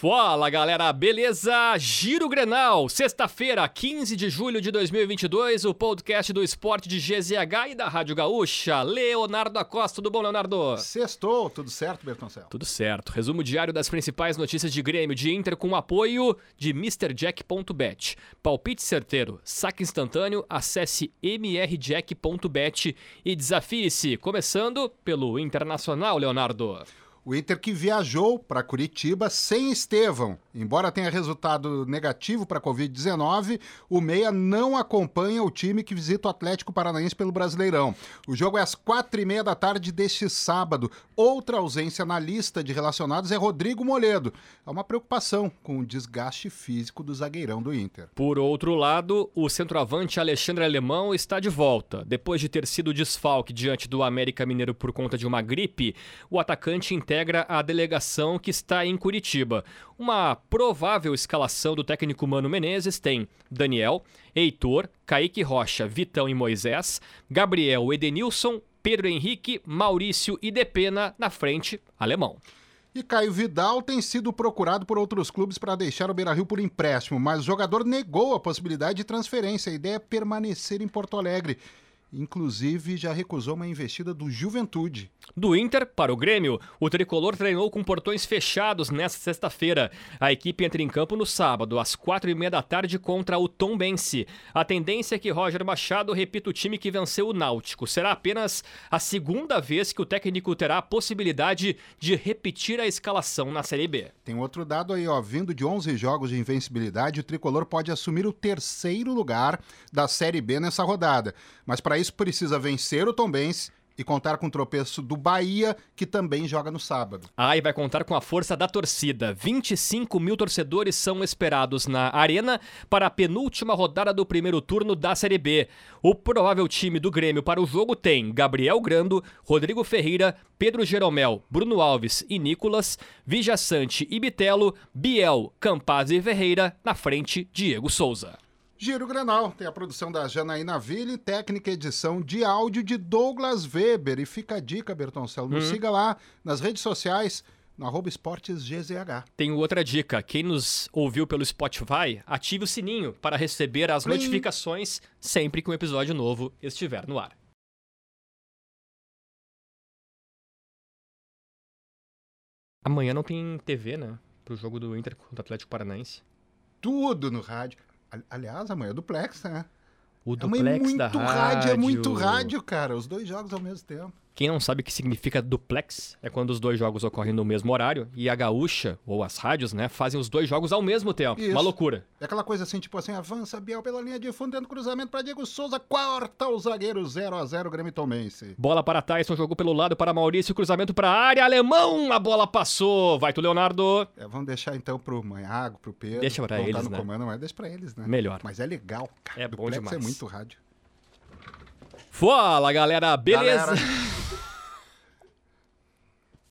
Fala galera, beleza? Giro Grenal, sexta-feira, 15 de julho de 2022, o podcast do esporte de GZH e da Rádio Gaúcha. Leonardo Acosta, tudo bom, Leonardo? Sextou, tudo certo, Bertoncelo? Tudo certo. Resumo diário das principais notícias de Grêmio de Inter com apoio de MrJack.bet. Palpite certeiro, saque instantâneo, acesse mrjack.bet e desafie-se, começando pelo Internacional, Leonardo. O Inter que viajou para Curitiba sem Estevão. Embora tenha resultado negativo para a Covid-19, o Meia não acompanha o time que visita o Atlético Paranaense pelo Brasileirão. O jogo é às quatro e meia da tarde deste sábado. Outra ausência na lista de relacionados é Rodrigo Moledo. Há uma preocupação com o desgaste físico do zagueirão do Inter. Por outro lado, o centroavante Alexandre Alemão está de volta. Depois de ter sido desfalque diante do América Mineiro por conta de uma gripe, o atacante integra a delegação que está em Curitiba. Uma provável escalação do técnico Mano Menezes tem Daniel, Heitor, Kaique Rocha, Vitão e Moisés, Gabriel Edenilson, Pedro Henrique, Maurício e Depena na frente, alemão. E Caio Vidal tem sido procurado por outros clubes para deixar o Beira-Rio por empréstimo, mas o jogador negou a possibilidade de transferência. A ideia é permanecer em Porto Alegre. Inclusive, já recusou uma investida do Juventude. Do Inter para o Grêmio, o tricolor treinou com portões fechados nesta sexta-feira. A equipe entra em campo no sábado, às quatro e meia da tarde, contra o Tom Bense. A tendência é que Roger Machado repita o time que venceu o Náutico. Será apenas a segunda vez que o técnico terá a possibilidade de repetir a escalação na Série B. Tem outro dado aí, ó. Vindo de 11 jogos de invencibilidade, o tricolor pode assumir o terceiro lugar da Série B nessa rodada. Mas para isso precisa vencer o Tombense e contar com o tropeço do Bahia, que também joga no sábado. Ah, e vai contar com a força da torcida. 25 mil torcedores são esperados na Arena para a penúltima rodada do primeiro turno da Série B. O provável time do Grêmio para o jogo tem Gabriel Grando, Rodrigo Ferreira, Pedro Jeromel, Bruno Alves e Nicolas, Vijaçante e Bitelo, Biel, Campaz e Ferreira, na frente Diego Souza. Giro Grenal tem a produção da Janaína Ville, técnica edição de áudio de Douglas Weber. E fica a dica, Bertoncelo, nos siga lá nas redes sociais, no arroba esportes GZH. Tenho outra dica. Quem nos ouviu pelo Spotify, ative o sininho para receber as Plim. notificações sempre que um episódio novo estiver no ar. Amanhã não tem TV, né? Pro jogo do Inter contra o Atlético Paranaense. Tudo no rádio. Ali- Aliás, amanhã é duplex, né? O Amanhã duplex é muito da rádio, é muito rádio, cara. Os dois jogos ao mesmo tempo. Quem não sabe o que significa duplex é quando os dois jogos ocorrem no mesmo horário e a gaúcha, ou as rádios, né, fazem os dois jogos ao mesmo tempo. Isso. Uma loucura. É aquela coisa assim, tipo assim, avança Biel pela linha de fundo, dentro do cruzamento para Diego Souza, corta o zagueiro 0 a 0 Grêmio Tomense. Bola para Tyson, jogou pelo lado para Maurício, cruzamento para a área, alemão, a bola passou. Vai tu, Leonardo. É, vamos deixar então pro Manhago, pro Pedro. Deixa vão eles, no né? comando, mas deixa pra eles, né? Melhor. Mas é legal, cara. É bom Duplex demais. é muito rádio. Fala, galera, beleza? Galera.